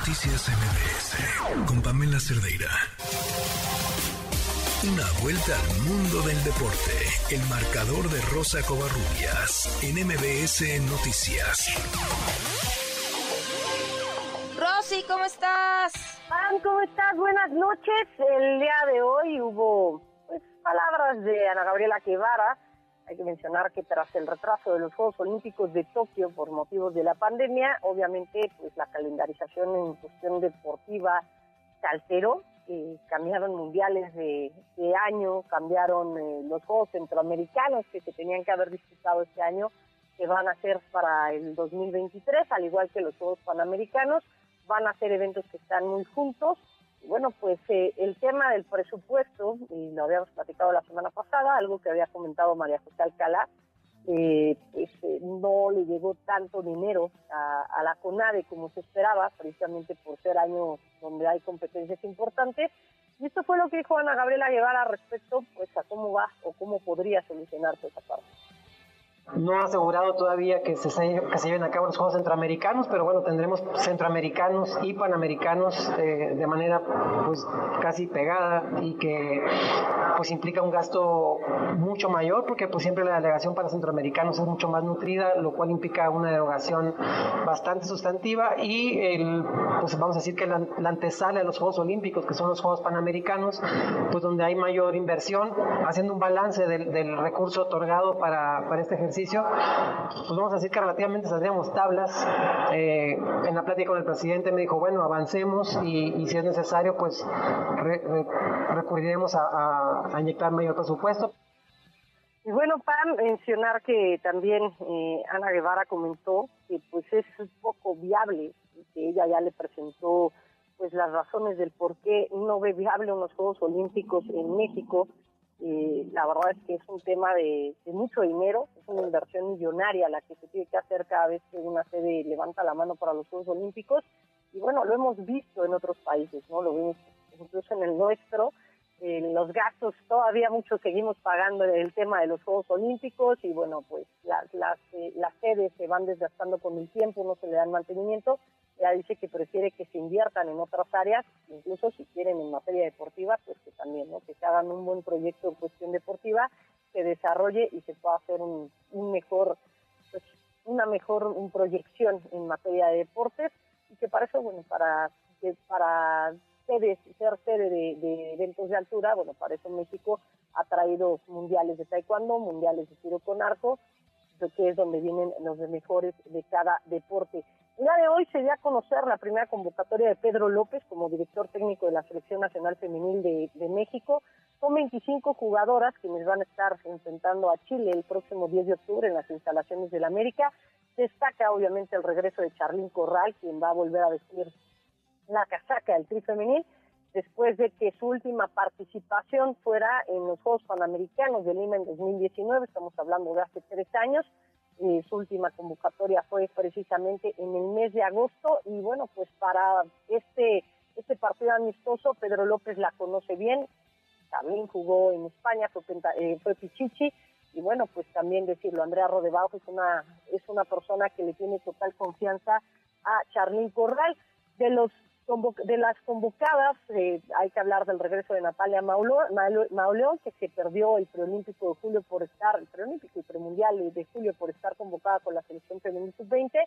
Noticias MBS con Pamela Cerdeira. Una vuelta al mundo del deporte. El marcador de Rosa Covarrubias en MBS Noticias. Rosy, ¿cómo estás? Pam, ¿cómo estás? Buenas noches. El día de hoy hubo pues, palabras de Ana Gabriela Guevara hay que mencionar que tras el retraso de los Juegos Olímpicos de Tokio por motivos de la pandemia, obviamente pues la calendarización en cuestión deportiva se alteró, eh, cambiaron mundiales de, año, cambiaron eh, los Juegos Centroamericanos que se tenían que haber disputado este año, que van a ser para el 2023, al igual que los Juegos Panamericanos, van a ser eventos que están muy juntos bueno, pues eh, el tema del presupuesto, y lo habíamos platicado la semana pasada, algo que había comentado María José Alcalá, eh, pues eh, no le llegó tanto dinero a, la CONADE como se esperaba, precisamente por ser año donde hay competencias importantes. Y esto fue lo que dijo Ana Gabriela Guevara respecto pues, a cómo va o cómo podría solucionarse esa parte no ha asegurado todavía que se, se lleven a cabo los Juegos Centroamericanos, pero bueno, tendremos centroamericanos y panamericanos eh, de manera pues casi pegada y que pues implica un gasto mucho mayor porque pues siempre la delegación para centroamericanos es mucho más nutrida, lo cual implica una derogación bastante sustantiva y pues vamos a decir que la, antesala de los Juegos Olímpicos, que son los Juegos Panamericanos, pues donde hay mayor inversión, haciendo un balance del, del recurso otorgado para, para este ejercicio pues vamos a decir que relativamente saldríamos tablas. Eh, en la plática con el presidente me dijo, bueno, avancemos y, si es necesario, pues recurriremos a, inyectar mayor presupuesto. Y bueno, para mencionar que también eh, Ana Guevara comentó que pues es un poco viable, que ella ya le presentó pues las razones del por qué no ve viable unos Juegos Olímpicos en México eh, la verdad es que es un tema de, mucho dinero, es una inversión millonaria la que se tiene que hacer cada vez que una sede levanta la mano para los Juegos Olímpicos. Y bueno, lo hemos visto en otros países, ¿no? Lo vemos incluso en el nuestro. en los gastos todavía muchos seguimos pagando el tema de los Juegos Olímpicos y bueno, pues las, las, eh, las sedes se van desgastando con el tiempo, no se le dan mantenimiento ella dice que prefiere que se inviertan en otras áreas, incluso si quieren en materia deportiva, pues que también, ¿no? Que se hagan un buen proyecto en cuestión deportiva, se desarrolle y se pueda hacer un, mejor, pues, una mejor proyección en materia de deportes y que para eso, bueno, para, para ser sede de, de eventos de altura, bueno, para eso México ha traído mundiales de taekwondo, mundiales de tiro con arco, que es donde vienen los mejores de cada deporte. El día de hoy se dio a conocer la primera convocatoria de Pedro López como director técnico de la Selección Nacional Femenil de, México. Son 25 jugadoras quienes van a estar enfrentando a Chile el próximo 10 de octubre en las instalaciones del América. Destaca obviamente el regreso de Charlín Corral, quien va a volver a vestir la casaca del tri femenil después de que su última participación fuera en los Juegos Panamericanos de Lima en 2019, estamos hablando de hace tres años, su última convocatoria fue precisamente en el mes de agosto y bueno, pues para este, este partido amistoso Pedro López la conoce bien, también jugó en España, fue, eh, Pichichi y bueno, pues también decirlo, Andrea Rodebajo es una, es una persona que le tiene total confianza a Charlín Corral. De los de las convocadas, eh, hay que hablar del regreso de Natalia Mauleón, que se perdió el preolímpico de julio por estar, el preolímpico y premundial de julio por estar convocada con la selección femenil sub-20.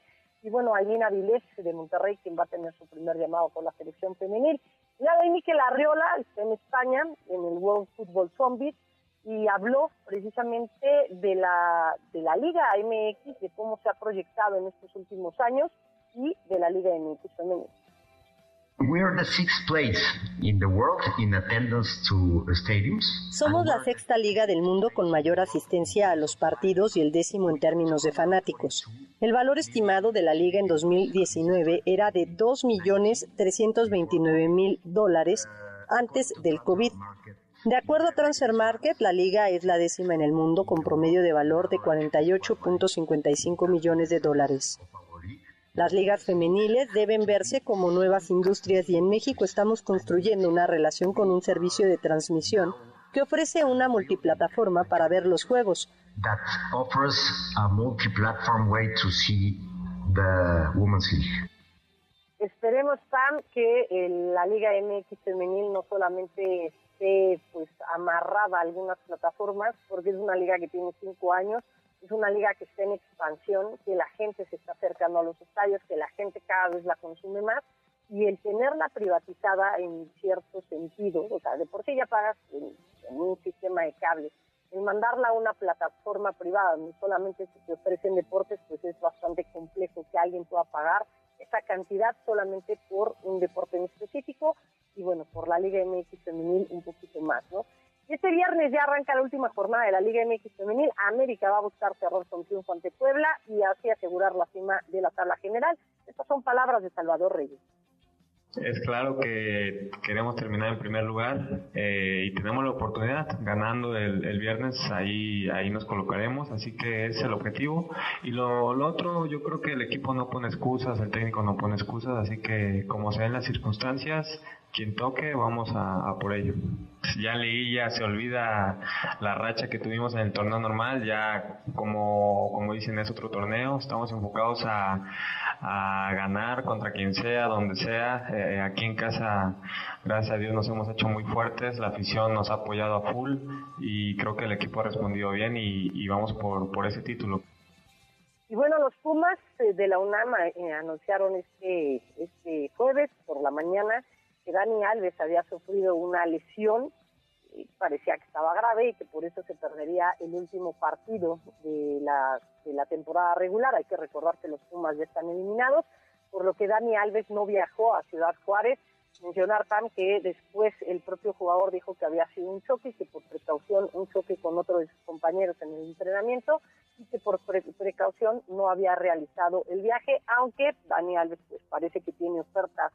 Y bueno, Ailina Vilés de Monterrey, quien va a tener su primer llamado con la selección femenil. Y ahí Miquel Arriola, está en España, en el World Football Summit, y habló precisamente de la, de la Liga MX, de cómo se ha proyectado en estos últimos años y de la Liga MX femenil. Somos la sexta liga del mundo con mayor asistencia a los partidos y el décimo en términos de fanáticos. El valor estimado de la liga en 2019 era de 2.329.000 dólares antes del COVID. De acuerdo a Transfer Market, la liga es la décima en el mundo con promedio de valor de 48.55 millones de dólares. Las ligas femeniles deben verse como nuevas industrias y en México estamos construyendo una relación con un servicio de transmisión que ofrece una multiplataforma para ver los juegos. Esperemos Esperemos, Pam, que la Liga MX femenil no solamente esté pues amarrada a algunas plataformas, porque es una liga que tiene cinco años, es una liga que está en expansión, que la gente se está acercando a los estadios, que la gente cada vez la consume más, y el tenerla privatizada en cierto sentido, o sea, de por sí ya pagas en, un sistema de cable, el mandarla a una plataforma privada donde solamente se ofrecen deportes, pues es bastante complejo que alguien pueda pagar esa cantidad solamente por un deporte en específico y bueno, por la Liga MX femenil un poquito más, ¿no? Este viernes ya arranca la última jornada de la Liga MX femenil. América va a buscar cerrar con triunfo ante Puebla y así asegurar la cima de la tabla general. Estas son palabras de Salvador Reyes. Es claro que queremos terminar en primer lugar eh, y tenemos la oportunidad ganando el, viernes, ahí, ahí nos colocaremos, así que es el objetivo. Y lo, lo, otro, yo creo que el equipo no pone excusas, el técnico no pone excusas, así que como sean las circunstancias, quien toque, vamos a, por ello. Ya leí, ya se olvida la racha que tuvimos en el torneo normal, ya como, como dicen es otro torneo, estamos enfocados a, a ganar contra quien sea, donde sea. Eh, aquí en casa, gracias a Dios, nos hemos hecho muy fuertes, la afición nos ha apoyado a full y creo que el equipo ha respondido bien y, vamos por, por ese título. Y bueno, los Pumas eh, de la UNAM eh, anunciaron este, este jueves por la mañana que Dani Alves había sufrido una lesión, parecía que estaba grave y que por eso se perdería el último partido de la, de la temporada regular. Hay que recordar que los Pumas ya están eliminados, por lo que Dani Alves no viajó a Ciudad Juárez. Mencionar, Tam, que después el propio jugador dijo que había sido un choque y que por precaución un choque con otro de sus compañeros en el entrenamiento y que por precaución no había realizado el viaje, aunque Dani Alves pues parece que tiene ofertas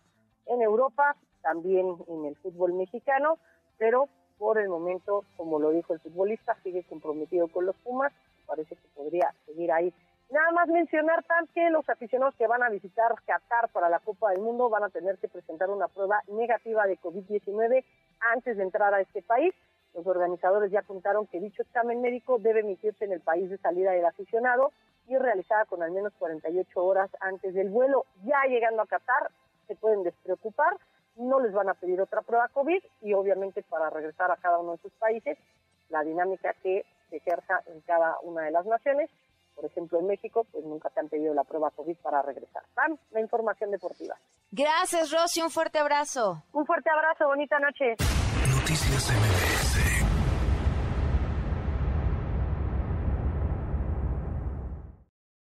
en Europa, también en el fútbol mexicano, pero por el momento, como lo dijo el futbolista, sigue comprometido con los Pumas, parece que podría seguir ahí. Nada más mencionar también que los aficionados que van a visitar Qatar para la Copa del Mundo van a tener que presentar una prueba negativa de COVID-19 antes de entrar a este país. Los organizadores ya apuntaron que dicho examen médico debe emitirse en el país de salida del aficionado y realizada con al menos 48 horas antes del vuelo. Ya llegando a Qatar, se pueden despreocupar, no les van a pedir otra prueba COVID y obviamente para regresar a cada uno de sus países, la dinámica que se ejerza en cada una de las naciones. Por ejemplo, en México, pues nunca te han pedido la prueba COVID para regresar. Pam, la información deportiva. Gracias, Rosy. Un fuerte abrazo. Un fuerte abrazo. Bonita noche. Noticias